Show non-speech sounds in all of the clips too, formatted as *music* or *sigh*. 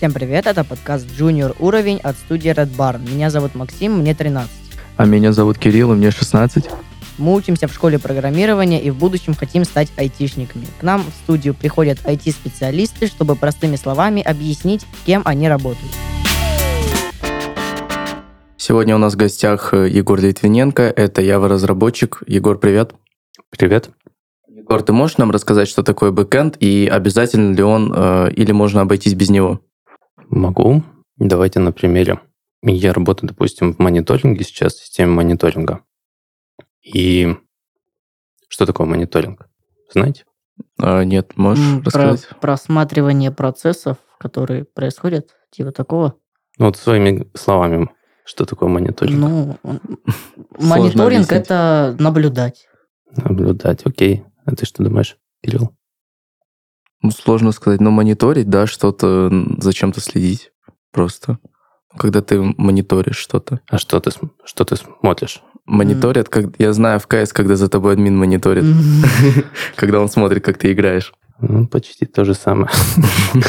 Всем привет, это подкаст Junior уровень от студии Red Barn. Меня зовут Максим, мне 13. А меня зовут Кирилл, и мне 16. Мы учимся в школе программирования и в будущем хотим стать айтишниками. К нам в студию приходят IT-специалисты, чтобы простыми словами объяснить, кем они работают. Сегодня у нас в гостях э, Егор Литвиненко, это Java-разработчик. Егор, привет. Привет. Егор, ты можешь нам рассказать, что такое бэкэнд и обязательно ли он э, или можно обойтись без него? Могу. Давайте на примере. Я работаю, допустим, в мониторинге сейчас, в системе мониторинга. И что такое мониторинг? Знаете? А, нет, можешь М, рассказать? Про просматривание процессов, которые происходят, типа такого. Ну, вот своими словами, что такое мониторинг? Ну, он- *laughs* мониторинг это наблюдать. Наблюдать, окей. А ты что думаешь, Кирилл? Ну, сложно сказать, но мониторить, да, что-то, зачем-то следить просто. Когда ты мониторишь что-то. А что ты, что ты смотришь? Мониторят, как я знаю в КС, когда за тобой админ мониторит, *laughs* когда он смотрит, как ты играешь. Ну, почти то же самое. *laughs*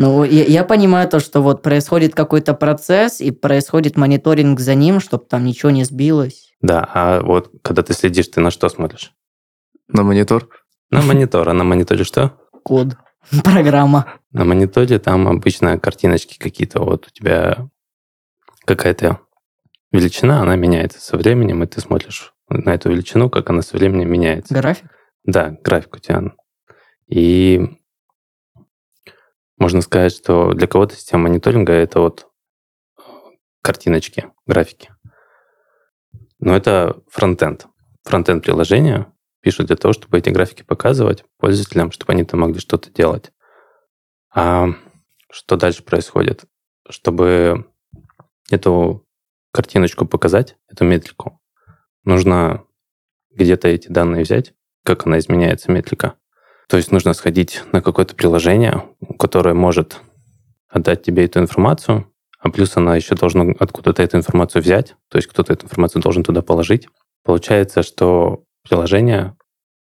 Ну, я, я понимаю то, что вот происходит какой-то процесс, и происходит мониторинг за ним, чтобы там ничего не сбилось. Да, а вот когда ты следишь, ты на что смотришь? На монитор? На монитор. А на мониторе что? Код. *laughs* Программа. На мониторе там обычно картиночки какие-то. Вот у тебя какая-то величина, она меняется со временем, и ты смотришь на эту величину, как она со временем меняется. График. Да, график у тебя. И можно сказать, что для кого-то система мониторинга это вот картиночки, графики. Но это фронтенд. Фронтенд приложения пишут для того, чтобы эти графики показывать пользователям, чтобы они там могли что-то делать. А что дальше происходит? Чтобы эту картиночку показать, эту метрику, нужно где-то эти данные взять, как она изменяется, метрика. То есть нужно сходить на какое-то приложение, которое может отдать тебе эту информацию, а плюс она еще должна откуда-то эту информацию взять, то есть кто-то эту информацию должен туда положить. Получается, что приложение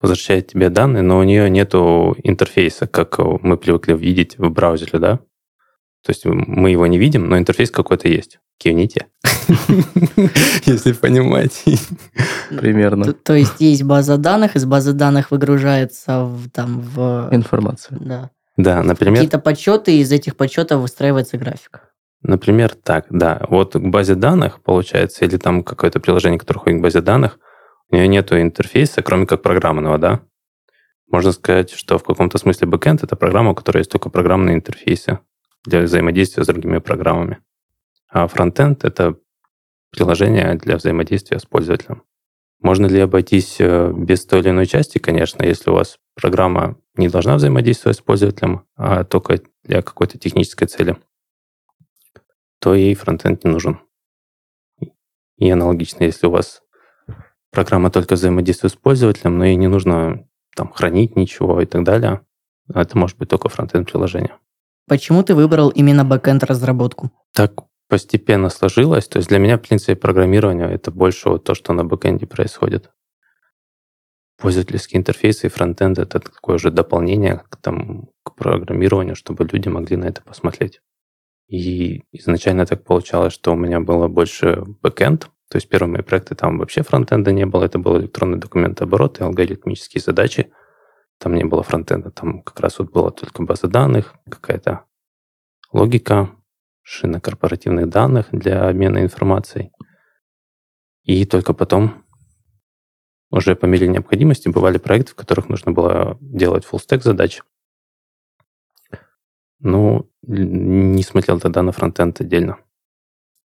возвращает тебе данные, но у нее нету интерфейса, как мы привыкли видеть в браузере, да? То есть мы его не видим, но интерфейс какой-то есть. Кивните. *laughs* Если понимаете. *laughs* Примерно. То, есть есть база данных, из базы данных выгружается в, там в Информация. да, Да, например, какие-то подсчеты, из этих подсчетов выстраивается график. Например, так, да. Вот к базе данных, получается, или там какое-то приложение, которое ходит к базе данных, у нее нету интерфейса, кроме как программного, да? Можно сказать, что в каком-то смысле бэкэнд — это программа, у которой есть только программные интерфейсы для взаимодействия с другими программами. А фронтенд — это приложение для взаимодействия с пользователем. Можно ли обойтись э, без той или иной части? Конечно, если у вас программа не должна взаимодействовать с пользователем, а только для какой-то технической цели, то ей фронтенд не нужен. И аналогично, если у вас программа только взаимодействует с пользователем, но ей не нужно там хранить ничего и так далее, это может быть только фронтенд приложение. Почему ты выбрал именно бэкэнд разработку? Так постепенно сложилось. То есть для меня, в принципе, программирование — это больше вот то, что на backend е происходит. Пользовательские интерфейсы и frontend — это такое уже дополнение к, там, к программированию, чтобы люди могли на это посмотреть. И изначально так получалось, что у меня было больше backend, то есть первые мои проекты там вообще frontend а не было, это был электронный документооборот и алгоритмические задачи. Там не было frontend а, там как раз вот была только база данных, какая-то логика, шина корпоративных данных для обмена информацией. И только потом, уже по мере необходимости, бывали проекты, в которых нужно было делать full-stack задач. Ну, не смотрел тогда на фронтенд отдельно.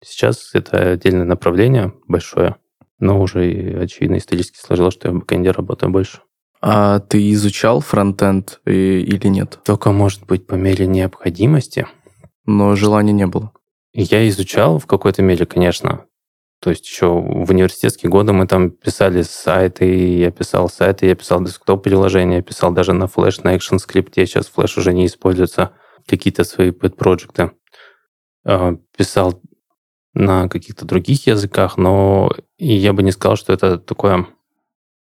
Сейчас это отдельное направление большое, но уже, очевидно, исторически сложилось, что я в бэкэнде работаю больше. А ты изучал фронтенд и- или нет? Только, может быть, по мере необходимости. Но желания не было. Я изучал в какой-то мере, конечно. То есть еще в университетские годы мы там писали сайты, я писал сайты, я писал десктоп-приложения, я писал даже на Flash, на ActionScript. Сейчас Flash уже не используется. Какие-то свои pet-проекты. Писал на каких-то других языках, но и я бы не сказал, что это такое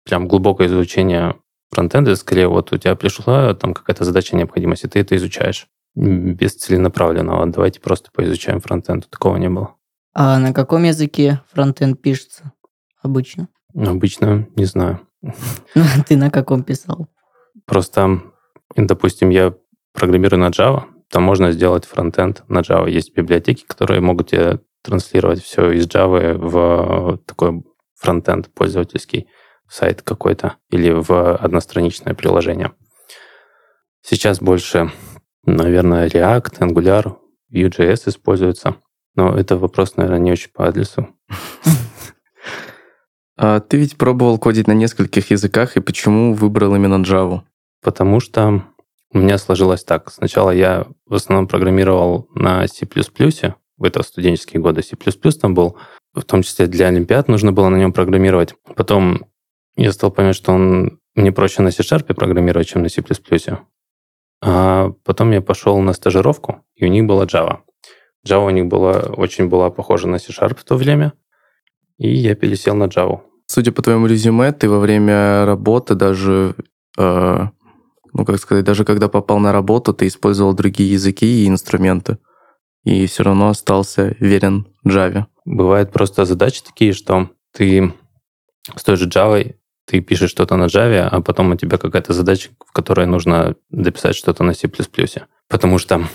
прям глубокое изучение фронтенда. Скорее, вот у тебя пришла там какая-то задача необходимости, ты это изучаешь. без целенаправленного. Давайте просто поизучаем фронтенд. Такого не было. А на каком языке фронтенд пишется обычно? Обычно не знаю. Ну, Ты на каком писал? Просто, допустим, я программирую на Java, там можно сделать фронтенд на Java. Есть библиотеки, которые могут тебе транслировать все из Java в такой фронтенд пользовательский сайт какой-то или в одностраничное приложение. Сейчас больше, наверное, React, Angular, Vue.js используются. Но это вопрос, наверное, не очень по адресу. А ты ведь пробовал кодить на нескольких языках, и почему выбрал именно Java? Потому что у меня сложилось так. Сначала я в основном программировал на C++, это студенческие годы C++ там был, в том числе для Олимпиад нужно было на нем программировать. Потом я стал понимать, что он мне проще на C-Sharp программировать, чем на C++. А потом я пошел на стажировку, и у них была Java. Java у них была, очень была похожа на C-Sharp в то время, и я пересел на Java. Судя по твоему резюме, ты во время работы даже, э, ну как сказать, даже когда попал на работу, ты использовал другие языки и инструменты, и все равно остался верен Java. Бывают просто задачи такие, что ты с той же Java ты пишешь что-то на Java, а потом у тебя какая-то задача, в которой нужно дописать что-то на C++. Потому что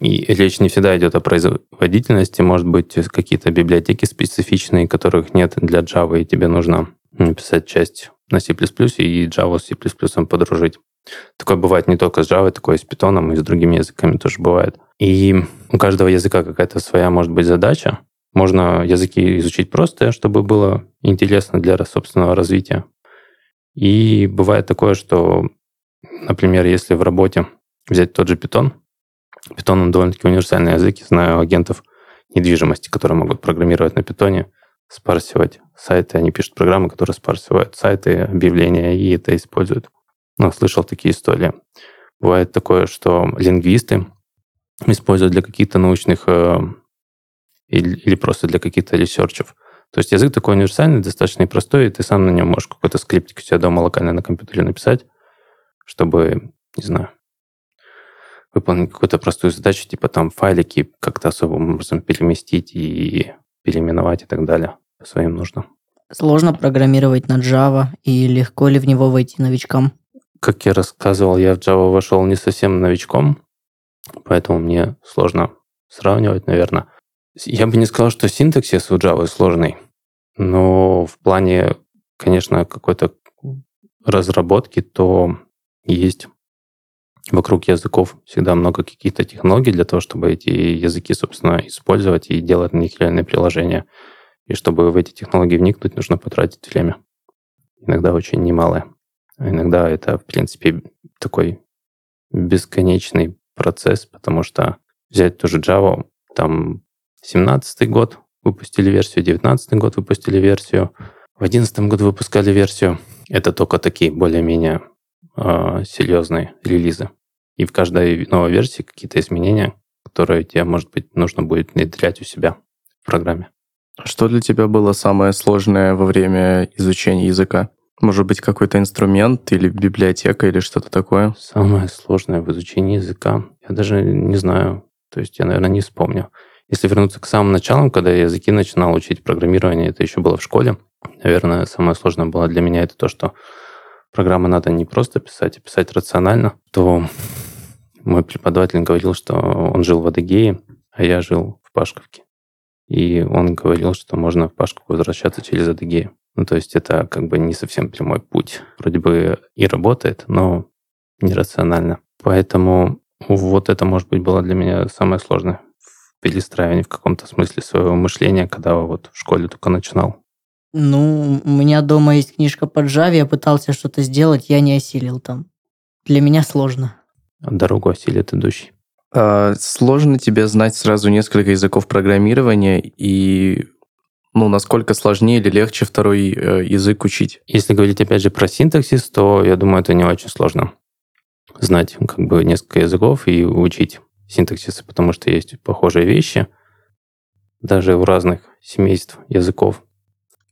и речь не всегда идет о производительности, может быть, какие-то библиотеки специфичные, которых нет для Java, и тебе нужно написать часть на C++ и Java с C++ подружить. Такое бывает не только с Java, такое и с Python, и с другими языками тоже бывает. И у каждого языка какая-то своя, может быть, задача. Можно языки изучить просто, чтобы было интересно для собственного развития. И бывает такое, что, например, если в работе взять тот же Python, Python он довольно-таки универсальный язык. Я знаю агентов недвижимости, которые могут программировать на питоне, спарсивать сайты. Они пишут программы, которые спарсивают сайты, объявления, и это используют. Ну, слышал такие истории. Бывает такое, что лингвисты используют для каких-то научных э, или, или просто для каких-то ресерчев. То есть язык такой универсальный, достаточно и простой, и ты сам на нем можешь какой-то скриптик у себя дома локально на компьютере написать, чтобы, не знаю, выполнить какую-то простую задачу, типа там файлики как-то особым образом переместить и переименовать и так далее по своим нуждам. Сложно программировать на Java и легко ли в него войти новичкам? Как я рассказывал, я в Java вошел не совсем новичком, поэтому мне сложно сравнивать, наверное. Я бы не сказал, что синтаксис у Java сложный, но в плане, конечно, какой-то разработки, то есть вокруг языков всегда много каких-то технологий для того, чтобы эти языки, собственно, использовать и делать на них реальные приложения. И чтобы в эти технологии вникнуть, нужно потратить время. Иногда очень немалое. Иногда это, в принципе, такой бесконечный процесс, потому что взять ту же Java, там 17 год выпустили версию, 19 год выпустили версию, в 11 году выпускали версию. Это только такие более-менее э, серьезные релизы. И в каждой новой версии какие-то изменения, которые тебе, может быть, нужно будет внедрять у себя в программе. Что для тебя было самое сложное во время изучения языка? Может быть, какой-то инструмент или библиотека или что-то такое? Самое сложное в изучении языка? Я даже не знаю. То есть я, наверное, не вспомню. Если вернуться к самым началам, когда я языки начинал учить программирование, это еще было в школе, наверное, самое сложное было для меня это то, что программы надо не просто писать, а писать рационально, то мой преподаватель говорил, что он жил в Адыгее, а я жил в Пашковке. И он говорил, что можно в Пашковку возвращаться через Адыгею. Ну, то есть это как бы не совсем прямой путь. Вроде бы и работает, но нерационально. Поэтому вот это, может быть, было для меня самое сложное в перестраивании в каком-то смысле своего мышления, когда вот в школе только начинал. Ну, у меня дома есть книжка по Java, я пытался что-то сделать, я не осилил там. Для меня сложно. Дорогу осилит идущий. А, сложно тебе знать сразу несколько языков программирования и ну, насколько сложнее или легче второй э, язык учить? Если говорить опять же про синтаксис, то я думаю, это не очень сложно знать как бы несколько языков и учить синтаксисы, потому что есть похожие вещи даже у разных семейств языков.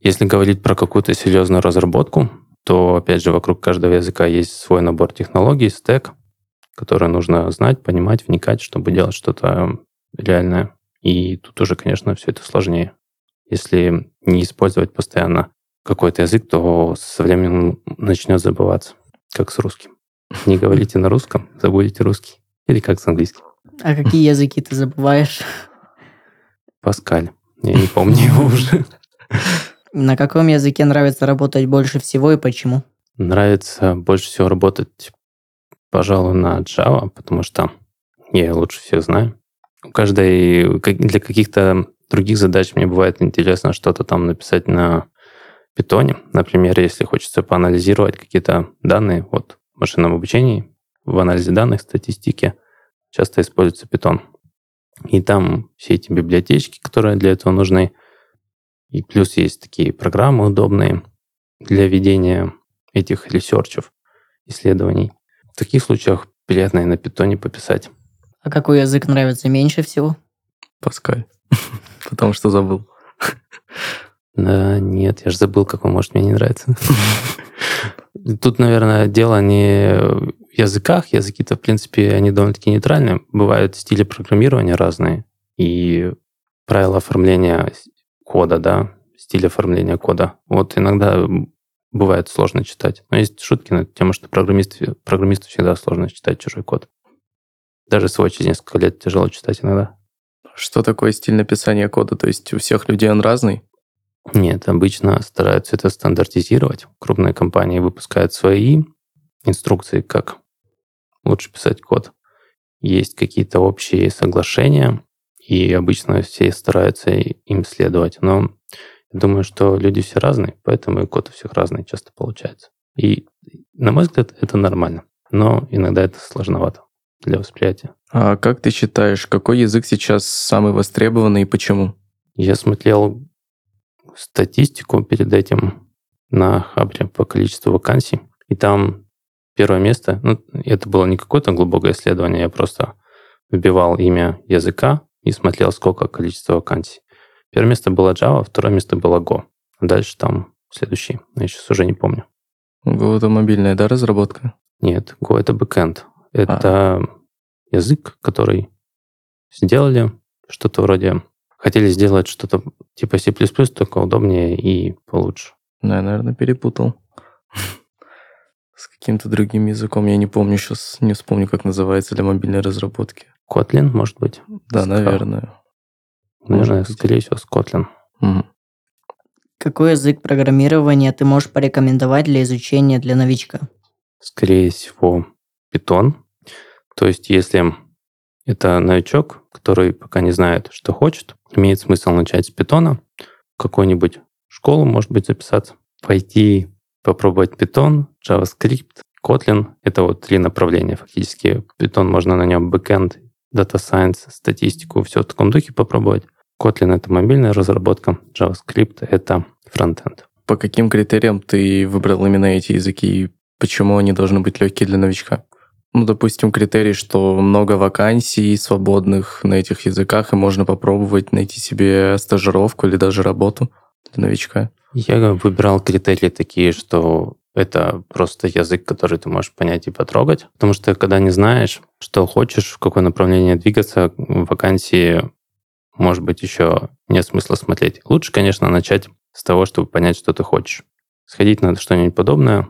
Если говорить про какую-то серьезную разработку, то, опять же, вокруг каждого языка есть свой набор технологий, стек, которые нужно знать, понимать, вникать, чтобы делать что-то реальное. И тут уже, конечно, все это сложнее. Если не использовать постоянно какой-то язык, то со временем начнет забываться, как с русским. Не говорите на русском, забудете русский. Или как с английским. А какие языки ты забываешь? Паскаль. Я не помню его уже. На каком языке нравится работать больше всего и почему? Нравится больше всего работать, пожалуй, на Java, потому что я лучше всех знаю. У каждой для каких-то других задач мне бывает интересно что-то там написать на питоне. Например, если хочется поанализировать какие-то данные, вот в машинном обучении, в анализе данных, статистике часто используется питон. И там все эти библиотечки, которые для этого нужны. И плюс есть такие программы удобные для ведения этих ресерчев, исследований. В таких случаях приятно и на питоне пописать. А какой язык нравится меньше всего? Паскаль. *laughs* Потому что забыл. Да, нет, я же забыл, какой может мне не нравится. *laughs* Тут, наверное, дело не в языках. Языки-то, в принципе, они довольно-таки нейтральные. Бывают стили программирования разные. И правила оформления кода, да, стиль оформления кода. Вот иногда бывает сложно читать. Но есть шутки на тему, что программисту, программисту всегда сложно читать чужой код. Даже свой через несколько лет тяжело читать иногда. Что такое стиль написания кода? То есть у всех людей он разный? Нет, обычно стараются это стандартизировать. Крупные компании выпускают свои инструкции, как лучше писать код. Есть какие-то общие соглашения, и обычно все стараются им следовать. Но думаю, что люди все разные, поэтому и код у всех разный часто получается. И, на мой взгляд, это нормально. Но иногда это сложновато для восприятия. А как ты считаешь, какой язык сейчас самый востребованный и почему? Я смотрел статистику перед этим на Хабре по количеству вакансий, и там первое место, ну, это было не какое-то глубокое исследование, я просто вбивал имя языка и смотрел, сколько количество вакансий. Первое место было Java, второе место было Go. А дальше там следующий, я сейчас уже не помню. Go это мобильная, да, разработка? Нет, Go это бэкэнд. Это а. язык, который сделали что-то вроде хотели сделать что-то типа C++, только удобнее и получше. Да, я, наверное, перепутал. С каким-то другим языком. Я не помню сейчас, не вспомню, как называется для мобильной разработки. Kotlin, может быть? Да, наверное. Наверное, может скорее всего, с Kotlin. Угу. Какой язык программирования ты можешь порекомендовать для изучения для новичка? Скорее всего, Python. То есть, если это новичок, который пока не знает, что хочет. Имеет смысл начать с питона, в какую-нибудь школу, может быть, записаться, пойти попробовать Python, JavaScript, Kotlin. Это вот три направления фактически. Python можно на нем backend, data science, статистику, все в таком духе попробовать. Kotlin — это мобильная разработка, JavaScript — это фронтенд. По каким критериям ты выбрал именно эти языки и почему они должны быть легкие для новичка? ну, допустим, критерий, что много вакансий свободных на этих языках, и можно попробовать найти себе стажировку или даже работу для новичка? Я выбирал критерии такие, что это просто язык, который ты можешь понять и потрогать. Потому что когда не знаешь, что хочешь, в какое направление двигаться, вакансии, может быть, еще нет смысла смотреть. Лучше, конечно, начать с того, чтобы понять, что ты хочешь. Сходить на что-нибудь подобное,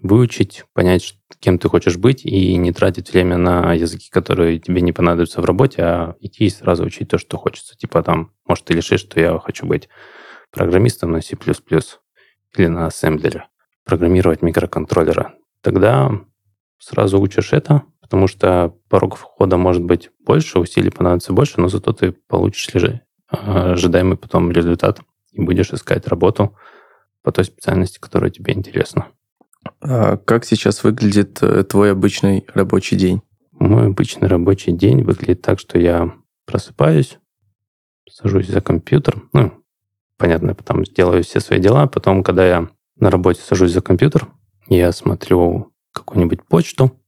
выучить, понять, кем ты хочешь быть, и не тратить время на языки, которые тебе не понадобятся в работе, а идти и сразу учить то, что хочется. Типа там, может, ты решишь, что я хочу быть программистом на C++ или на ассемблере, программировать микроконтроллера. Тогда сразу учишь это, потому что порог входа может быть больше, усилий понадобится больше, но зато ты получишь ожидаемый потом результат и будешь искать работу по той специальности, которая тебе интересна. А как сейчас выглядит э, твой обычный рабочий день? Мой обычный рабочий день выглядит так, что я просыпаюсь, сажусь за компьютер, ну, понятно, потом делаю все свои дела, потом, когда я на работе сажусь за компьютер, я смотрю какую-нибудь почту,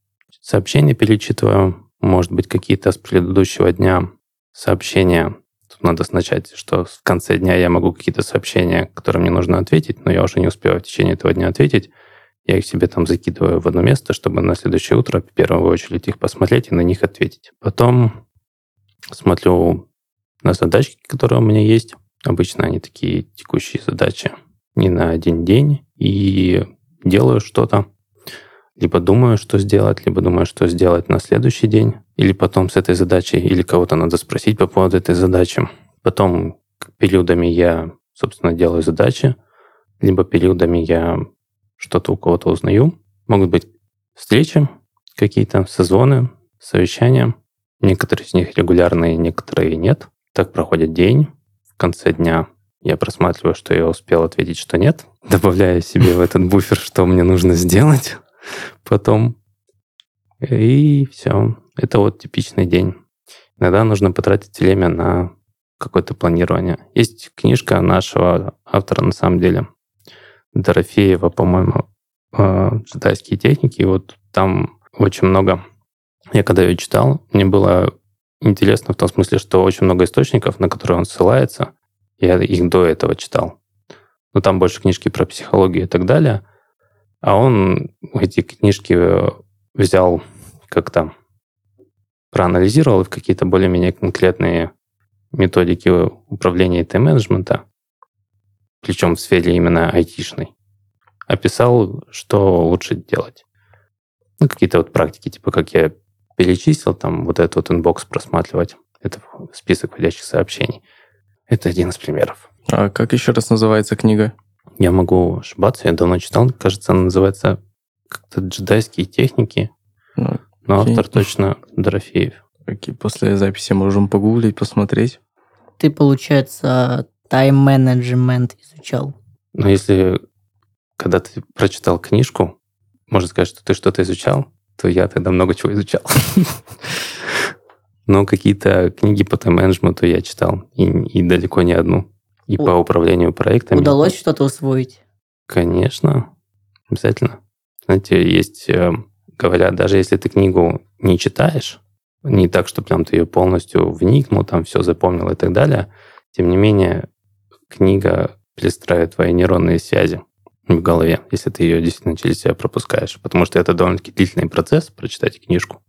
сообщения перечитываю, может быть, какие-то с предыдущего дня сообщения. Тут надо начать, что в конце дня я могу какие-то сообщения, которые мне нужно ответить, но я уже не успеваю в течение этого дня ответить, Я их себе там закидываю в одно место, чтобы на следующее утро в первую очередь их посмотреть и на них ответить. Потом смотрю на задачки, которые у меня есть. Обычно они такие текущие задачи не на один день. И делаю что-то. Либо думаю, что сделать, либо думаю, что сделать на следующий день. Или потом с этой задачей, или кого-то надо спросить по поводу этой задачи. Потом периодами я, собственно, делаю задачи. Либо периодами я что-то у кого-то узнаю. Могут быть встречи, какие-то сезоны, совещания. Некоторые из них регулярные, некоторые нет. Так проходит день. В конце дня я просматриваю, что я успел ответить, что нет. *laughs* Добавляю себе в этот буфер, что мне нужно сделать потом. И все. Это вот типичный день. Иногда нужно потратить время на какое-то планирование. Есть книжка нашего автора, на самом деле, Дорофеева, по-моему, «Джедайские техники». И вот там очень много... Я когда ее читал, мне было интересно в том смысле, что очень много источников, на которые он ссылается, я их до этого читал. Но там больше книжки про психологию и так далее. А он эти книжки взял как-то проанализировал в какие-то более-менее конкретные методики управления и тайм-менеджмента, причем в сфере именно айтишной, описал, что лучше делать. Ну, какие-то вот практики, типа как я перечислил, там вот этот вот inbox просматривать, это список входящих сообщений. Это один из примеров. А как еще раз называется книга? Я могу ошибаться, я давно читал. Кажется, она называется как-то «Джедайские техники». Ну, Но окей. автор точно Дорофеев. Окей, после записи можем погуглить, посмотреть. Ты, получается, тайм-менеджмент изучал? Ну, если когда ты прочитал книжку, можно сказать, что ты что-то изучал, то я тогда много чего изучал. *laughs* Но какие-то книги по тайм-менеджменту я читал, и, и далеко не одну. И У... по управлению проектами. Удалось что-то усвоить? Конечно, обязательно. Знаете, есть, э, говорят, даже если ты книгу не читаешь, не так, что прям ты ее полностью вникнул, там все запомнил и так далее, тем не менее, книга перестраивает твои нейронные связи в голове, если ты ее действительно через себя пропускаешь. Потому что это довольно-таки длительный процесс, прочитать книжку.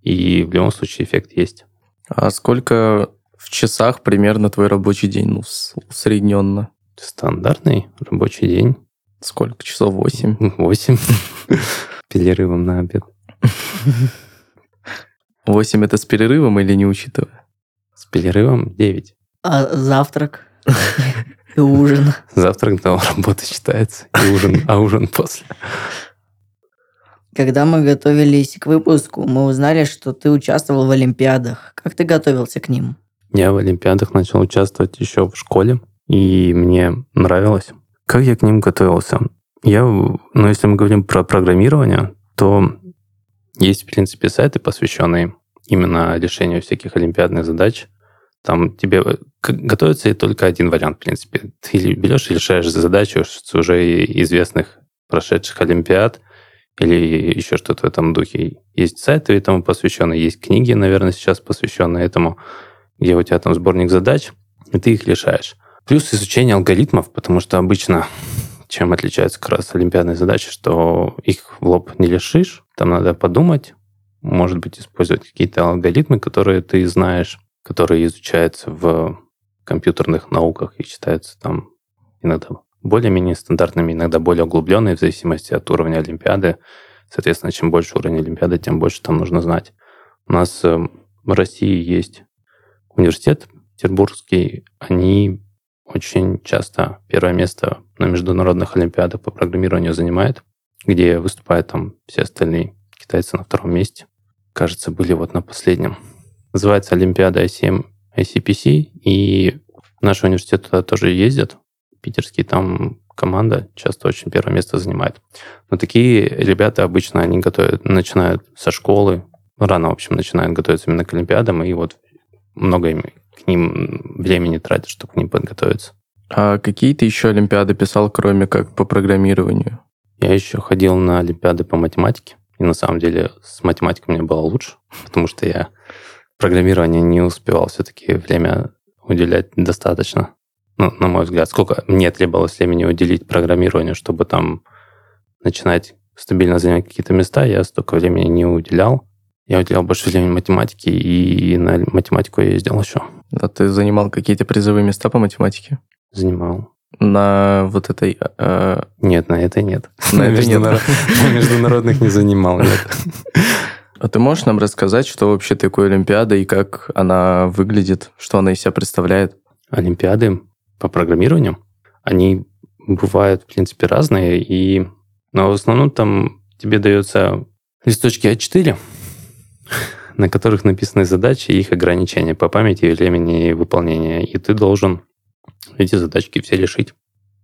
И в любом случае эффект есть. А сколько в часах примерно твой рабочий день, ну, усредненно? Стандартный рабочий день. Сколько часов? Восемь? *laughs* Восемь. *laughs* Перерывом на обед. *laughs* Восемь это с перерывом или не учитывая? С перерывом девять. А завтрак? И ужин? Завтрак до работы считается, и ужин, а ужин после. Когда мы готовились к выпуску, мы узнали, что ты участвовал в Олимпиадах. Как ты готовился к ним? Я в Олимпиадах начал участвовать еще в школе, и мне нравилось. Как я к ним готовился? Я, ну, если мы говорим про программирование, то есть, в принципе, сайты, посвященные именно решению всяких олимпиадных задач. Там тебе готовится только один вариант, в принципе. Ты берешь и решаешь задачу с уже известных прошедших олимпиад, или еще что-то в этом духе. Есть сайты этому посвященные, есть книги, наверное, сейчас посвященные этому, где у тебя там сборник задач, и ты их решаешь. Плюс изучение алгоритмов, потому что обычно чем отличается как раз олимпиадные задачи, что их в лоб не решишь, там надо подумать, может быть, использовать какие-то алгоритмы, которые ты знаешь, которые изучаются в компьютерных науках и считаются там иногда более-менее стандартными, иногда более углубленные в зависимости от уровня Олимпиады. Соответственно, чем больше уровень Олимпиады, тем больше там нужно знать. У нас э, в России есть университет петербургский, они очень часто первое место на международных олимпиадах по программированию занимают, где выступают там все остальные китайцы на втором месте. Кажется, были вот на последнем. Называется Олимпиада ICM ICPC, и наш университет туда тоже ездят, питерский, там команда часто очень первое место занимает. Но такие ребята обычно, они готовят, начинают со школы, рано, в общем, начинают готовиться именно к Олимпиадам, и вот много к ним времени тратят, чтобы к ним подготовиться. А какие ты еще Олимпиады писал, кроме как по программированию? Я еще ходил на Олимпиады по математике, и на самом деле с математикой мне было лучше, *laughs* потому что я программирование не успевал все-таки время уделять достаточно ну, на мой взгляд, сколько мне требовалось времени уделить программированию, чтобы там начинать стабильно занимать какие-то места, я столько времени не уделял. Я уделял больше времени математике, и на математику я ездил еще. А ты занимал какие-то призовые места по математике? Занимал. На вот этой... э, Нет, на этой нет. На этой *laughs* нет. На международных не занимал. А ты можешь нам рассказать, что вообще такое Олимпиада и как она выглядит, что она из себя представляет? Олимпиады по программированию, они бывают, в принципе, разные, и... но в основном там тебе дается листочки А4, на которых написаны задачи и их ограничения по памяти времени выполнения. И ты должен эти задачки все решить.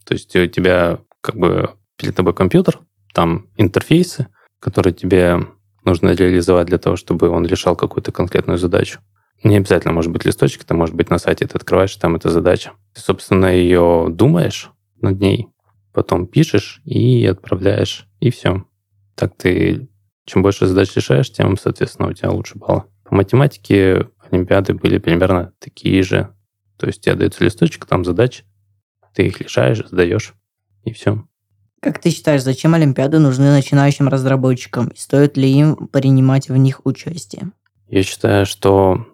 То есть у тебя как бы перед тобой компьютер, там интерфейсы, которые тебе нужно реализовать для того, чтобы он решал какую-то конкретную задачу. Не обязательно может быть листочек, это может быть на сайте, ты открываешь, там эта задача. Ты, собственно, ее думаешь над ней, потом пишешь и отправляешь, и все. Так ты, чем больше задач решаешь, тем, соответственно, у тебя лучше баллы. По математике олимпиады были примерно такие же. То есть тебе дается листочек, там задачи, ты их решаешь, сдаешь, и все. Как ты считаешь, зачем Олимпиады нужны начинающим разработчикам? И стоит ли им принимать в них участие? Я считаю, что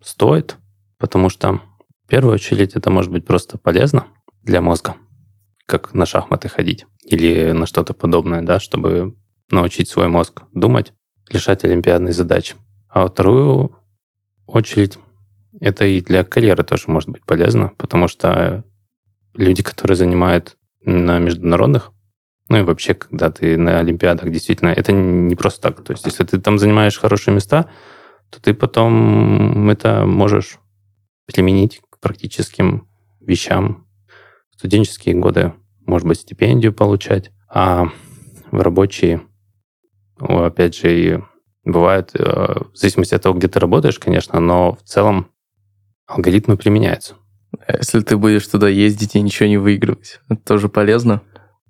стоит, потому что в первую очередь это может быть просто полезно для мозга, как на шахматы ходить или на что-то подобное, да, чтобы научить свой мозг думать, решать олимпиадные задачи. А вторую очередь это и для карьеры тоже может быть полезно, потому что люди, которые занимают на международных, ну и вообще, когда ты на Олимпиадах, действительно, это не просто так. То есть, если ты там занимаешь хорошие места, то ты потом это можешь применить к практическим вещам. В студенческие годы, может быть, стипендию получать, а в рабочие, опять же, и бывает, э, в зависимости от того, где ты работаешь, конечно, но в целом алгоритмы применяются. А Если ты будешь туда ездить и ничего не выигрывать, это тоже полезно?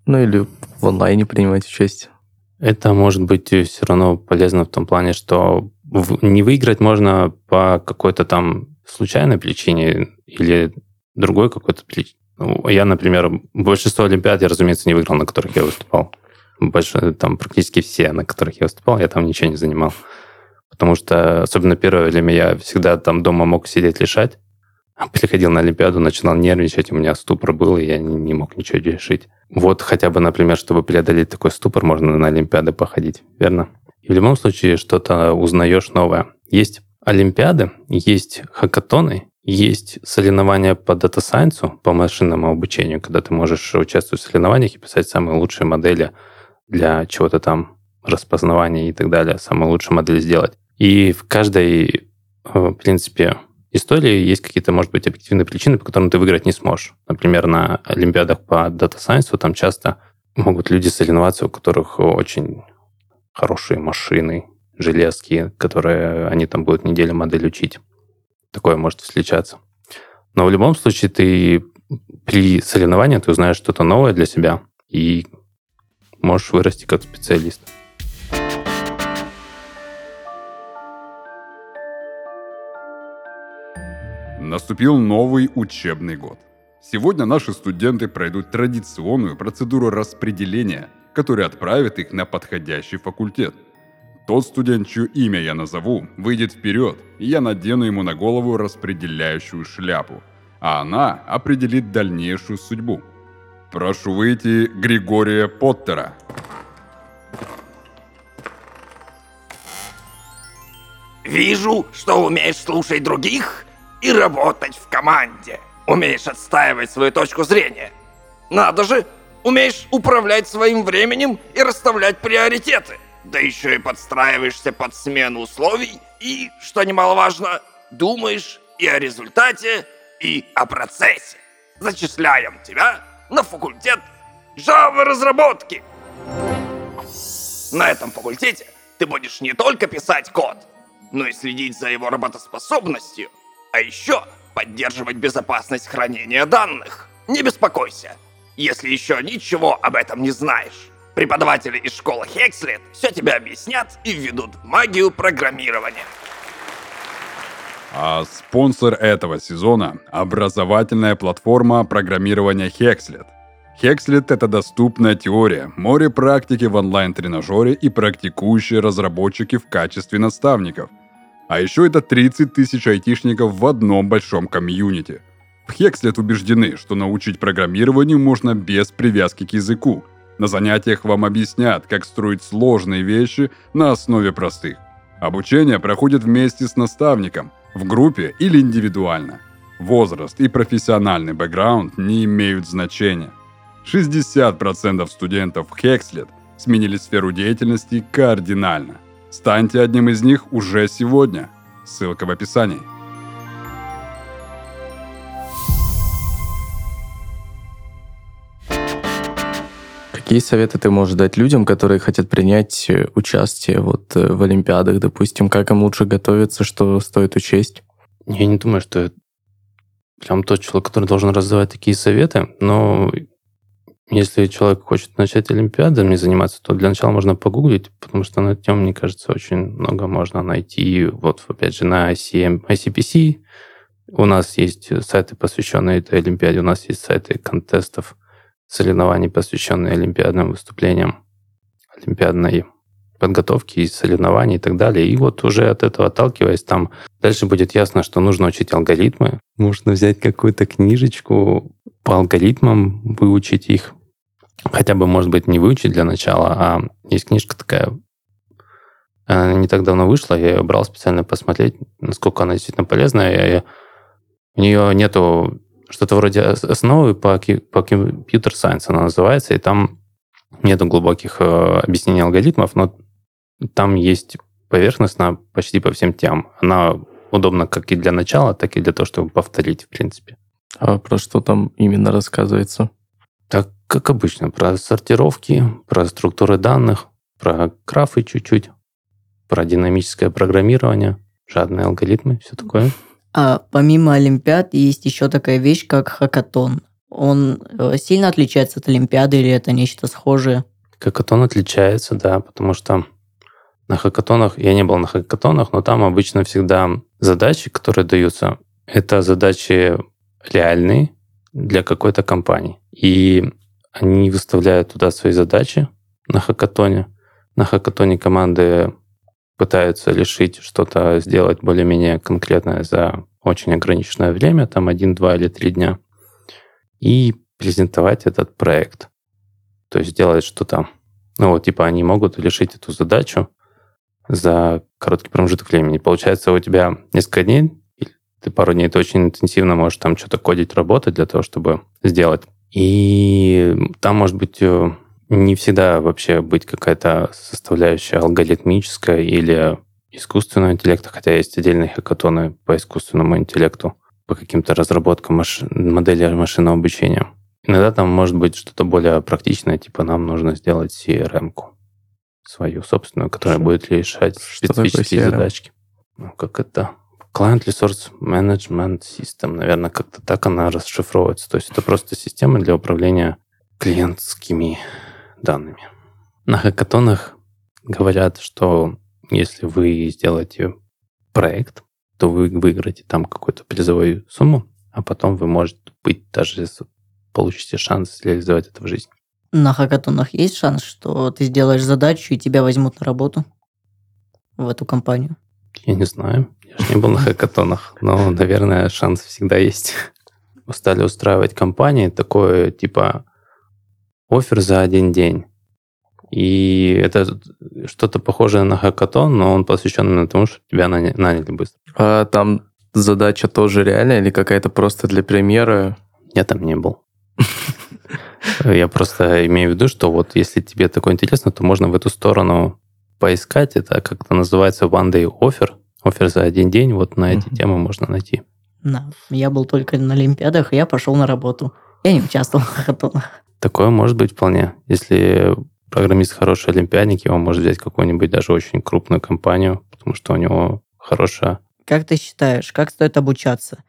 Ну или в онлайне принимать участие? Это может быть все равно полезно в том плане, что не выиграть можно по какой-то там случайной причине или другой какой-то причине. Ну, Я, например, большинство олимпиад я, разумеется, не выиграл, на которых я выступал. Больше, там практически все, на которых я выступал, я там ничего не занимал. Потому что, особенно первое время, я всегда там дома мог сидеть решать. А приходил на Олимпиаду, начинал нервничать, у меня ступор был, и я не, не мог ничего решить. Вот хотя бы, например, чтобы преодолеть такой ступор, можно на Олимпиады походить, верно? И в любом случае что-то узнаешь новое. Есть Олимпиады, есть хакатоны, есть соревнования по дата-сайенсу, по машинному обучению, когда ты можешь участвовать в соревнованиях и писать самые лучшие модели для чего-то там, распознавания и так далее, самые лучшие модели сделать. И в каждой, э, в принципе, истории есть какие-то, может быть, объективные причины, по которым ты выиграть не сможешь. Например, на Олимпиадах по дата сайенсу там часто могут люди соревноваться, у которых очень хорошие машины, железки, которые они там будут неделю модель учить. Такое может встречаться. Но в любом случае ты при соревновании ты узнаешь что-то новое для себя и можешь вырасти как специалист. Наступил новый учебный год. Сегодня наши студенты пройдут традиционную процедуру распределения, которая отправит их на подходящий факультет. Тот студент, чье имя я назову, выйдет вперед, и я надену ему на голову распределяющую шляпу, а она определит дальнейшую судьбу. Прошу выйти Григория Поттера. Вижу, что умеешь слушать других и работать в команде. Умеешь отстаивать свою точку зрения. Надо же, умеешь управлять своим временем и расставлять приоритеты. Да еще и подстраиваешься под смену условий и, что немаловажно, думаешь и о результате, и о процессе. Зачисляем тебя на факультет Java разработки. На этом факультете ты будешь не только писать код, но и следить за его работоспособностью, а еще поддерживать безопасность хранения данных. Не беспокойся, если еще ничего об этом не знаешь. Преподаватели из школы Хекслет все тебе объяснят и введут в магию программирования. А спонсор этого сезона – образовательная платформа программирования Hexlet. Хекслет — это доступная теория, море практики в онлайн-тренажере и практикующие разработчики в качестве наставников. А еще это 30 тысяч айтишников в одном большом комьюнити. В Хекслет убеждены, что научить программированию можно без привязки к языку. На занятиях вам объяснят, как строить сложные вещи на основе простых. Обучение проходит вместе с наставником, в группе или индивидуально. Возраст и профессиональный бэкграунд не имеют значения. 60% студентов Хекслет сменили сферу деятельности кардинально. Станьте одним из них уже сегодня. Ссылка в описании. Какие советы ты можешь дать людям, которые хотят принять э, участие вот э, в Олимпиадах, допустим, как им лучше готовиться, что стоит учесть? Я не думаю, что я прям тот человек, который должен раздавать такие советы, но если человек хочет начать Олимпиадами заниматься, то для начала можно погуглить, потому что на тему, мне кажется, очень много можно найти. Вот, опять же, на ICM, ICPC у нас есть сайты, посвященные этой Олимпиаде, у нас есть сайты контестов, соревнований, посвященные олимпиадным выступлениям, олимпиадной подготовки и соревнований и так далее. И вот уже от этого отталкиваясь, там дальше будет ясно, что нужно учить алгоритмы. Можно взять какую-то книжечку по алгоритмам, выучить их. Хотя бы, может быть, не выучить для начала, а есть книжка такая, она не так давно вышла, я ее брал специально посмотреть, насколько она действительно полезная. Я, у нее нету что-то вроде основы по, по компьютер сайенс она называется, и там нету глубоких э, объяснений алгоритмов, но там есть поверхностно почти по всем темам. Она удобна как и для начала, так и для того, чтобы повторить, в принципе. А про что там именно рассказывается? Так, как обычно, про сортировки, про структуры данных, про графы чуть-чуть, про динамическое программирование, жадные алгоритмы, все такое. А помимо Олимпиад есть еще такая вещь, как хакатон. Он э, сильно отличается от Олимпиады или это нечто схожее? Хакатон отличается, да, потому что на хакатонах, я не был на хакатонах, но там обычно всегда задачи, которые даются, это задачи реальные для какой-то компании. И они выставляют туда свои задачи на хакатоне. На хакатоне команды пытаются решить что-то сделать более-менее конкретное за очень ограниченное время, там один, два или три дня, и презентовать этот проект. То есть сделать что-то, ну вот, типа они могут решить эту задачу за короткий промежуток времени. Получается, у тебя несколько дней, ты пару дней ты очень интенсивно можешь там что-то кодить, работать для того, чтобы сделать. И там может быть э, не всегда вообще быть какая-то составляющая алгоритмическая или искусственного интеллекта, хотя есть отдельные хакатоны по искусственному интеллекту, по каким-то разработкам маш... модели машинного обучения. Иногда там может быть что-то более практичное, типа нам нужно сделать CRM-ку свою собственную, которая что? будет решать специфические задачки. Ну, как это? Client Resource Management System, наверное, как-то так она расшифровывается. То есть это просто система для управления клиентскими данными. На хакатонах говорят, что если вы сделаете проект, то вы выиграете там какую-то призовую сумму, а потом вы, может быть, даже получите шанс реализовать это в жизни. На хакатонах есть шанс, что ты сделаешь задачу и тебя возьмут на работу в эту компанию? Я не знаю. Я же не был на *laughs* хакатонах, но, наверное, шанс всегда есть. Стали устраивать компании такое, типа, офер за один день. И это что-то похожее на хакатон, но он посвящен именно тому, что тебя наняли быстро. А там задача тоже реальная или какая-то просто для примера? Я там не был. *laughs* Я просто имею в виду, что вот если тебе такое интересно, то можно в эту сторону поискать. Это как-то называется one day offer. Офер за один день. Вот на эти темы можно найти. Да, я был только на Олимпиадах, и я пошел на работу. Я не участвовал в хакатонах. Такое может быть вполне. Если программист хороший олимпиадник, его может взять какую-нибудь даже очень крупную компанию, потому что у него хорошая... Как ты считаешь, как стоит обучаться?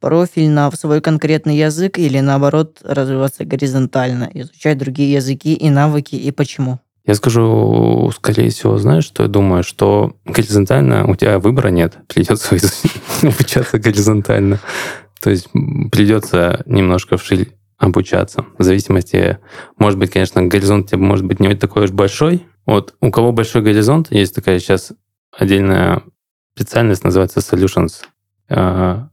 Профиль на свой конкретный язык или наоборот развиваться горизонтально, изучать другие языки и навыки и почему? Я скажу, скорее всего, знаешь, что я думаю, что горизонтально у тебя выбора нет, придется обучаться *laughs* горизонтально. То есть придется немножко вширь обучаться. В зависимости, может быть, конечно, горизонт тебе может быть не такой уж большой. Вот у кого большой горизонт, есть такая сейчас отдельная специальность, называется Solutions э,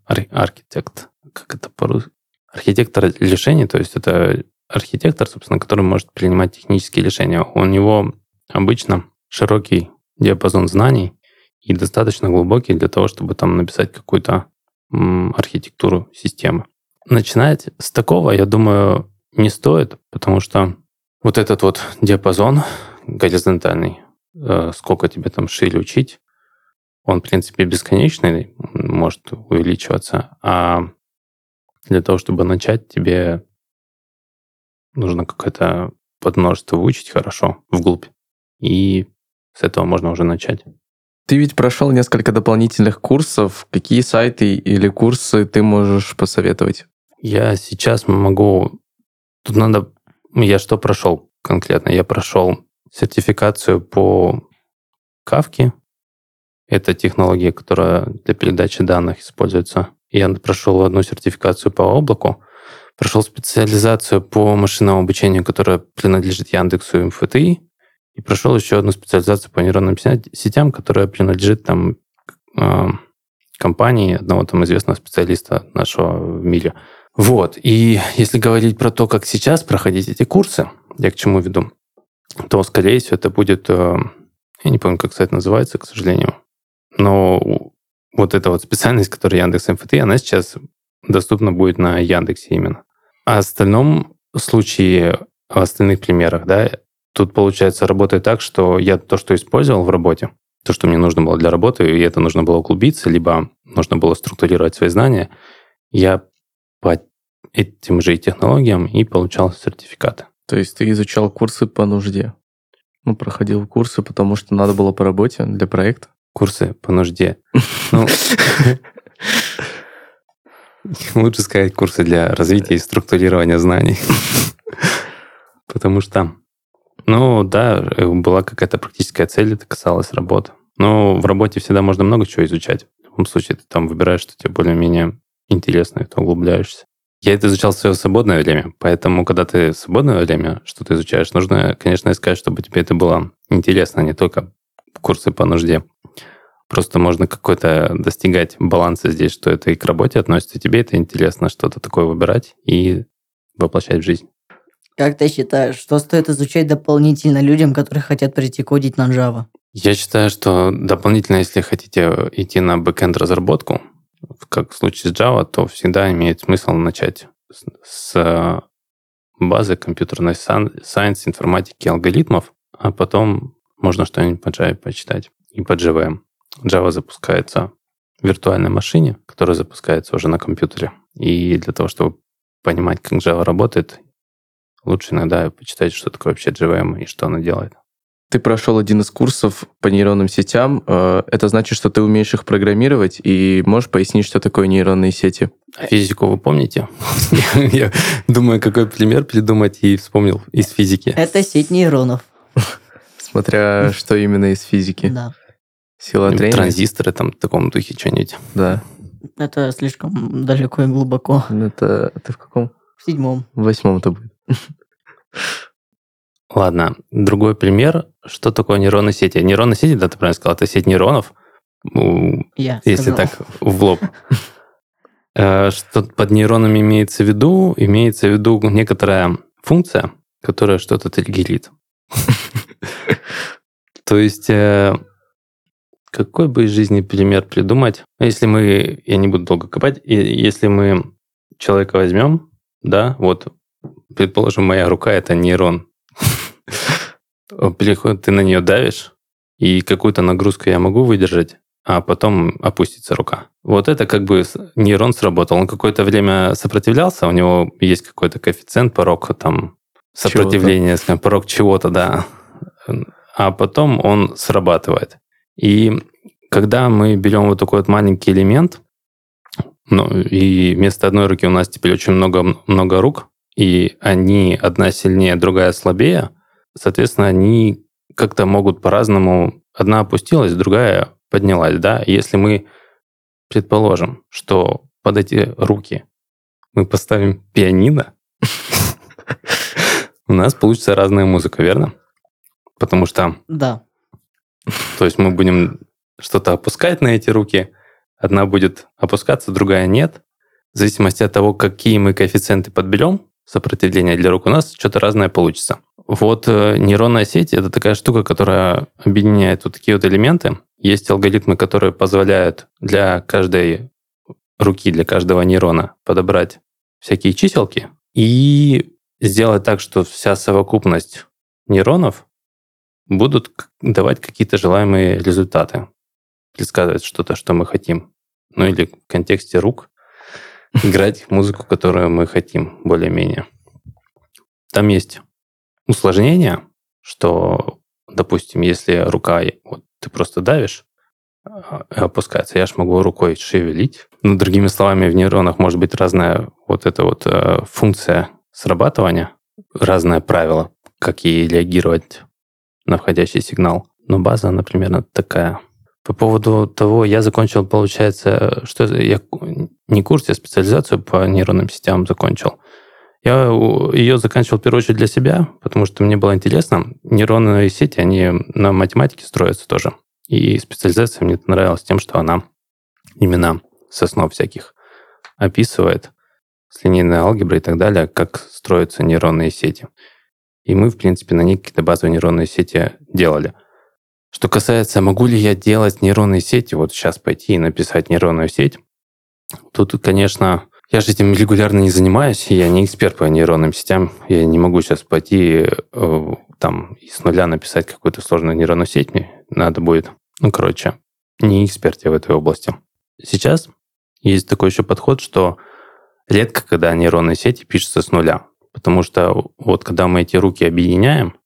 Architect. Как это по-русски? Архитектор решений, то есть это архитектор, собственно, который может принимать технические решения. У него обычно широкий диапазон знаний и достаточно глубокий для того, чтобы там написать какую-то архитектуру системы. Начинать с такого, я думаю, не стоит, потому что вот этот вот диапазон горизонтальный, э, сколько тебе там шире учить, он, в принципе, бесконечный, может увеличиваться, а для того, чтобы начать, тебе нужно какое-то подмножество выучить хорошо, вглубь. И с этого можно уже начать. Ты ведь прошел несколько дополнительных курсов. Какие сайты или курсы ты можешь посоветовать? Я сейчас могу... Тут надо... Я что прошел конкретно? Я прошел сертификацию по Кавке. Это технология, которая для передачи данных используется. Я прошел одну сертификацию по облаку. Прошел специализацию по машинному обучению, которая принадлежит Яндексу и МФТИ. И прошел еще одну специализацию по нейронным сетям, которая принадлежит там э, компании одного там известного специалиста нашего в мире. Вот. И если говорить про то, как сейчас проходить эти курсы, я к чему веду, то, скорее всего, это будет... Э, я не помню, как сайт называется, к сожалению. Но вот эта вот специальность, которая Яндекс МФТ, она сейчас доступна будет на Яндексе именно. А в остальном случае, в остальных примерах, да, Тут, получается, работает так, что я то, что использовал в работе, то, что мне нужно было для работы, и это нужно было углубиться, либо нужно было структурировать свои знания, я по этим же технологиям и получал сертификаты. То есть ты изучал курсы по нужде? Ну, проходил курсы, потому что надо было по работе для проекта? Курсы по нужде. Ну, *laughs* лучше сказать курсы для развития и структурирования знаний. *laughs* Потому что ну да, э, была какая-то практическая цель, это касалось работы. Но в работе всегда можно много чего изучать. В любом случае, ты там выбираешь, что тебе более-менее интересно, и ты углубляешься. Я это изучал в свое свободное время, поэтому, когда ты в свободное время что-то изучаешь, нужно, конечно, искать, чтобы тебе это было интересно, а не только курсы по нужде. Просто можно какой-то достигать баланса здесь, что это и к работе относится, тебе это интересно, что-то такое выбирать и воплощать в жизнь. Как ты считаешь, что стоит изучать дополнительно людям, которые хотят прийти кодить на Java? Я считаю, что дополнительно, если хотите идти на бэкенд разработку, как в случае с Java, то всегда имеет смысл начать с базы computer science, информатики, алгоритмов, а потом можно что-нибудь по Java почитать и по JVM. Java запускается в виртуальной машине, которая запускается уже на компьютере. И для того, чтобы понимать, как Java работает, лучше иногда почитать, что такое вообще JVM и что она делает. Ты прошел один из курсов по нейронным сетям. Э, это значит, что ты умеешь их программировать, и можешь пояснить, что такое нейронные сети? А физику вы помните? *laughs* Я думаю, какой пример придумать, и вспомнил из физики. Это сеть нейронов. Смотря *laughs* что именно из физики. Да. Сила трения. Транзисторы там в таком духе что-нибудь. Да. Это слишком далеко и глубоко. Это ты в каком? В седьмом. В восьмом-то будет. Ладно, другой пример. Что такое нейронные сети? Нейронные сети, да, ты правильно сказал, это сеть нейронов. Я если сказал. так в лоб. *laughs* Э, что под нейронами имеется в виду? Имеется в виду некоторая функция, которая что-то триггерит. *laughs* То есть, э, какой бы из жизни пример придумать? Если мы, я не буду долго копать, если мы человека возьмем, да, вот предположим, моя рука это нейрон. Ты на нее давишь, и какую-то нагрузку я могу выдержать, а потом опустится рука. Вот это как бы нейрон сработал. Он какое-то время сопротивлялся, у него есть какой-то коэффициент, порог там сопротивления, скажем, порог чего-то, да. А потом он срабатывает. И когда мы берем вот такой вот маленький элемент, ну, и вместо одной руки у нас теперь очень много, много рук, и они одна сильнее, другая слабее, соответственно, они как-то могут по-разному... Одна опустилась, другая поднялась, да? Если мы предположим, что под эти руки мы поставим пианино, *laughs* У нас получится разная музыка, верно? Потому что, Да. то есть мы будем что-то опускать на эти руки, одна будет опускаться, другая нет. В зависимости от того, какие мы коэффициенты подберем, сопротивление для рук, у нас что-то разное получится. Вот э, нейронная сеть — это такая штука, которая объединяет вот такие вот элементы. Есть алгоритмы, которые позволяют для каждой руки, для каждого нейрона подобрать всякие чиселки и сделать так, что вся совокупность нейронов будут давать какие-то желаемые результаты, предсказывать что-то, что мы хотим. Ну или в контексте рук играть музыку, которую мы хотим, более-менее. Там есть усложнение, что, допустим, если рука, вот ты просто давишь, а, опускается, я ж могу рукой шевелить. Ну, другими словами, в нейронах может быть разная вот эта вот э, функция срабатывания, разное правило, как ей реагировать на входящий сигнал. Но база, она примерно такая. По поводу того, я закончил, получается, что я не курс, я специализацию по нейронным сетям закончил. Я ее заканчивал в первую очередь для себя, потому что мне было интересно. Нейронные сети, они на математике строятся тоже. И специализация мне нравилась тем, что она именно с основ всяких описывает, с линейной алгеброй и так далее, как строятся нейронные сети. И мы, в принципе, на них какие-то базовые нейронные сети делали. Что касается, могу ли я делать нейронные сети, вот сейчас пойти и написать нейронную сеть, тут, конечно, я же этим регулярно не занимаюсь, я не эксперт по нейронным сетям. Я не могу сейчас пойти э, там с нуля написать какую-то сложную нейронную сеть. Мне надо будет, ну, короче, не эксперт я в этой области. Сейчас есть такой еще подход, что редко, когда нейронные сети пишутся с нуля. Потому что вот когда мы эти руки объединяем,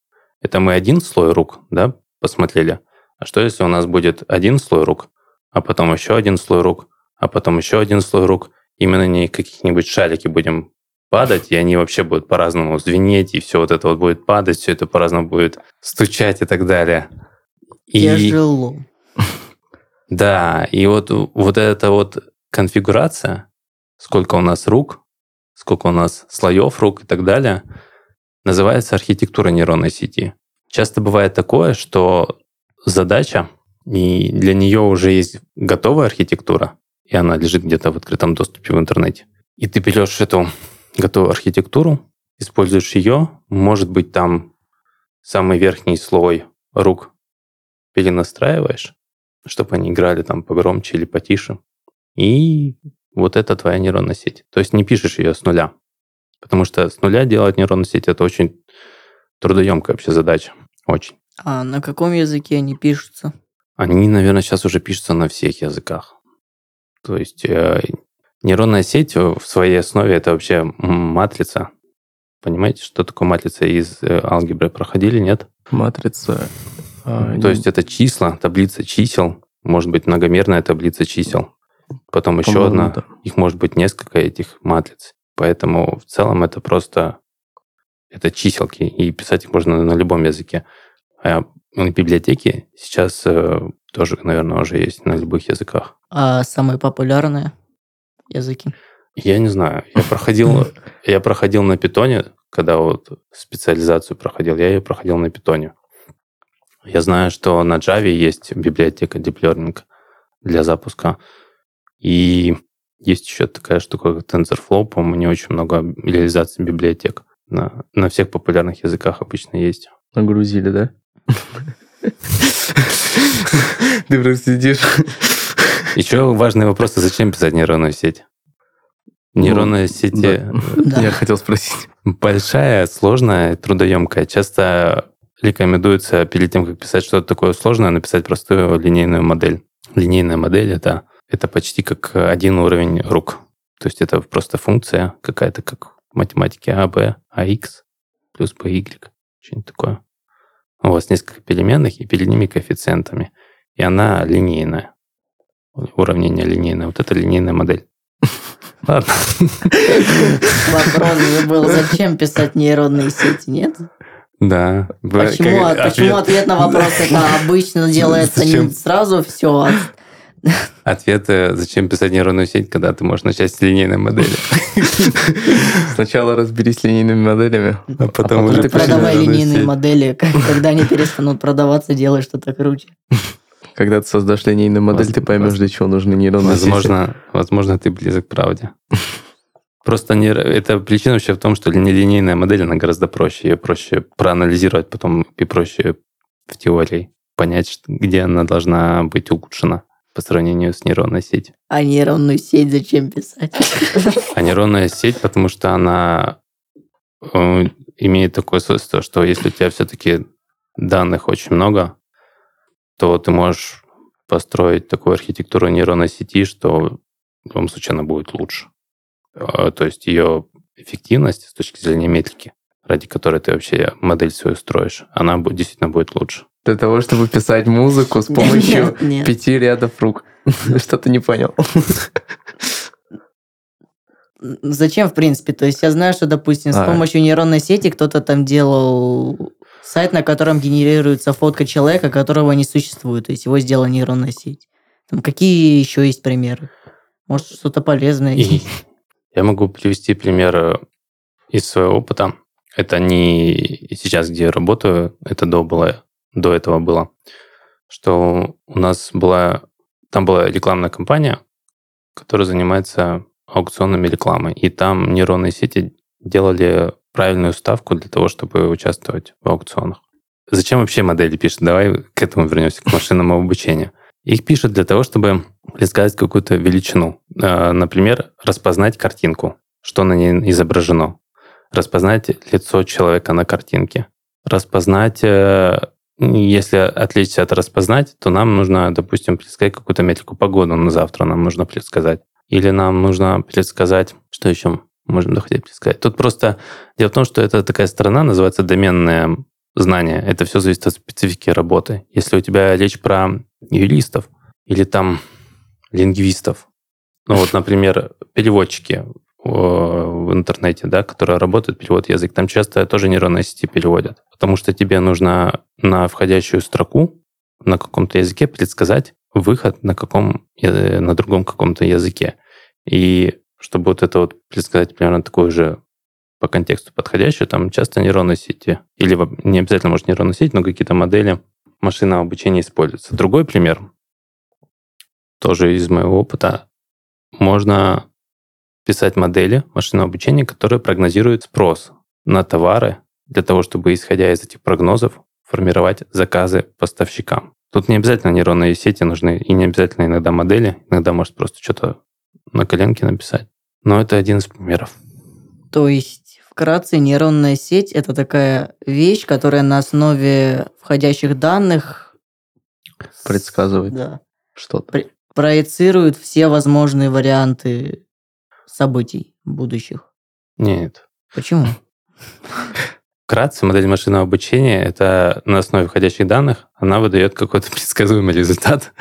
это мы один слой рук, да, посмотрели. А что если у нас будет один слой рук, а потом еще один слой рук, а потом еще один слой рук, именно не какие-нибудь шарики будем падать, и они вообще будут по-разному звенеть, и все вот это вот будет падать, все это по-разному будет стучать и так далее. И, Тяжело. *laughs* да, и вот, вот эта вот конфигурация, сколько у нас рук, сколько у нас слоев рук и так далее, называется архитектура нейронной сети. Часто бывает такое, что задача, и для нее уже есть готовая архитектура, и она лежит где-то в открытом доступе в интернете. И ты берешь эту готовую архитектуру, используешь ее, может быть, там самый верхний слой рук перенастраиваешь, чтобы они играли там погромче или потише. И вот это твоя нейронная сеть. То есть не пишешь ее с нуля. Потому что с нуля делать нейронную сеть это очень трудоемкая вообще задача. Очень. А на каком языке они пишутся? Они, наверное, сейчас уже пишутся на всех языках. То есть э, нейронная сеть в своей основе это вообще матрица. Понимаете, что такое матрица из э, алгебры? Проходили, нет? Матрица. а, То есть это числа, таблица чисел, может быть многомерная таблица чисел. Потом еще одна. да. Их может быть несколько этих матриц. Поэтому в целом это просто это чиселки, и писать их можно на любом языке. А библиотеки сейчас э, тоже, наверное, уже есть на любых языках. А самые популярные языки? Я не знаю. Я проходил, *laughs* я проходил на питоне, когда вот специализацию проходил, я ее проходил на питоне. Я знаю, что на Java есть библиотека Deep Learning для запуска. И есть еще такая штука, как TensorFlow, по-моему, не очень много реализаций библиотек. На, на всех популярных языках обычно есть. Нагрузили, да? Ты просто сидишь. Еще важный вопрос, а зачем писать нейронную сеть? Нейронная сеть да. э, Да. Я хотел спросить. большая, сложная, трудоемкая. Часто рекомендуется перед тем, как писать что-то такое сложное, написать простую линейную модель. Линейная модель это, это почти как один уровень рук. То есть это просто функция какая-то, как математике А, Б, АХ плюс BY. Что-нибудь такое. У вас несколько переменных, и перед ними коэффициентами. И она линейная. Уравнение линейное. Вот это линейная модель. *laughs* Ладно. Вопрос же был, зачем писать нейронные сети, нет? Да. Почему, как почему ответ на вопрос это обычно делается не сразу все, Ответ, э, зачем писать нейронную сеть, когда ты можешь начать с линейной модели. *laughs* Сначала разберись с линейными моделями. А потом уже Ты продавай линейные модели, когда они перестанут продаваться, делай что-то круче. Когда ты создашь линейную модель, ты поймешь, для чего нужны нейронные сети. Возможно, ты близок к правде. Просто не, это причина вообще в том, что нелинейная модель, она гораздо проще. Ее проще проанализировать, потом и проще в теории понять, где она должна быть улучшена по сравнению с нейронной сетью. А нейронную сеть зачем писать? *laughs* А нейронная сеть, потому что она э, имеет такое свойство, что если у тебя все-таки данных очень много, то ты можешь построить такую архитектуру нейронной сети, что в любом случае она будет лучше. Э, То есть ее эффективность с точки зрения метрики, ради которой ты вообще модель свою строишь, она будет, действительно будет лучше. Для того, чтобы писать музыку с помощью Нет, нет. пяти рядов рук. *laughs* Что ты не понял? Зачем, в принципе? То есть я знаю, что, допустим, с А. помощью нейронной сети кто-то там делал сайт, на котором генерируется фотка человека, которого не существует. То есть его сделала нейронная сеть. Там какие еще есть примеры? Может, что-то полезное И я могу привести пример э, из своего опыта. Это не сейчас, где я работаю, это до, было, до этого было, что у нас была, там была рекламная кампания, которая занимается аукционами рекламы, и там нейронные сети делали правильную ставку для того, чтобы участвовать в аукционах. Зачем вообще модели пишут? Давай к этому вернемся, к машинному обучению. Их пишут для того, чтобы предсказать какую-то величину. Э, Например, распознать картинку, что на ней изображено. Распознать лицо человека на картинке. Распознать, э, если отвлечься от распознать, то нам нужно, допустим, предсказать какую-то метрику погоды на завтра нам нужно предсказать. Или нам нужно предсказать, что еще можем доходить предсказать. Тут просто дело в том, что это такая сторона, называется доменное знание. Это все зависит от специфики работы. Если у тебя речь про юристов или там лингвистов, ну вот, например, переводчики в интернете, да, которые работают перевод язык, там часто тоже нейронные сети переводят, потому что тебе нужно на входящую строку на каком-то языке предсказать выход на каком э, на другом каком-то языке. И чтобы вот это вот предсказать примерно такую же по контексту подходящую, там часто нейронные сети, или не обязательно, может, нейронные сети, но какие-то модели машинного обучения используются. Другой пример, тоже из моего опыта, можно писать модели машинного обучения, которые прогнозируют спрос на товары для того, чтобы, исходя из этих прогнозов, формировать заказы поставщикам. Тут не обязательно нейронные сети нужны, и не обязательно иногда модели, иногда может просто что-то на коленке написать. Но это один из примеров. То есть, вкратце, нейронная сеть – это такая вещь, которая на основе входящих данных Предсказывает да, что-то. проецирует все возможные варианты событий будущих. Нет. Почему? Вкратце, модель машинного обучения — это на основе входящих данных, она выдает какой-то *laughs* предсказуемый результат.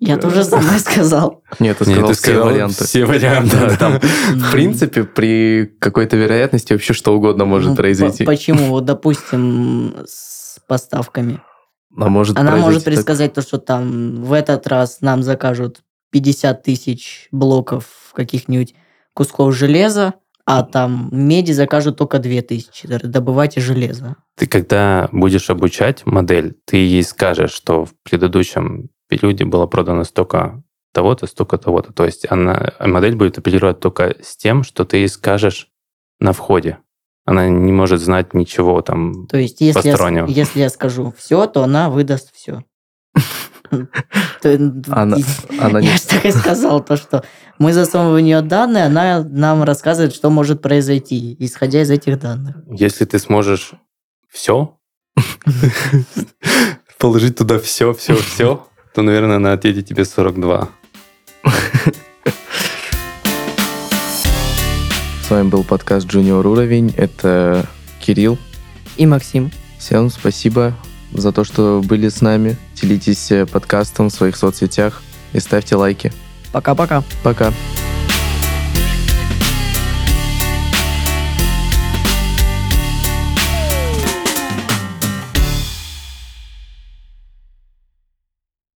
Я тоже самое *laughs* сказал. Нет, ты Нет, сказал ты все сказал варианты. все варианты, Да, да. Там, в принципе, при какой-то вероятности вообще что угодно может Ну, произойти. по- Почему? Вот, *laughs* допустим, с поставками. А может Она может произойти так- предсказать то, что там в этот раз нам закажут 50 тысяч блоков каких-нибудь кусков железа, а там меди закажут только 2 тысячи. Добывайте железо. Ты когда будешь обучать модель, ты ей скажешь, что в предыдущем периоде было продано столько того-то, столько того-то. То есть она, модель будет оперировать только с тем, что ты ей скажешь на входе. Она не может знать ничего там. То есть, если я, если я скажу все, то она выдаст все. *laughs* Она- она *laughs* не- Я же так и сказал, то, что мы засовываем в нее данные, она нам рассказывает, что может произойти, исходя из этих данных. Если ты сможешь все, *laughs* положить туда все, все, все, то, наверное, она ответит тебе 42. С вами был подкаст Junior Уровень. Это Кирилл. И Максим. Всем спасибо за то, что были с нами. Делитесь э, подкастом в своих соцсетях и ставьте лайки. Пока-пока. Пока.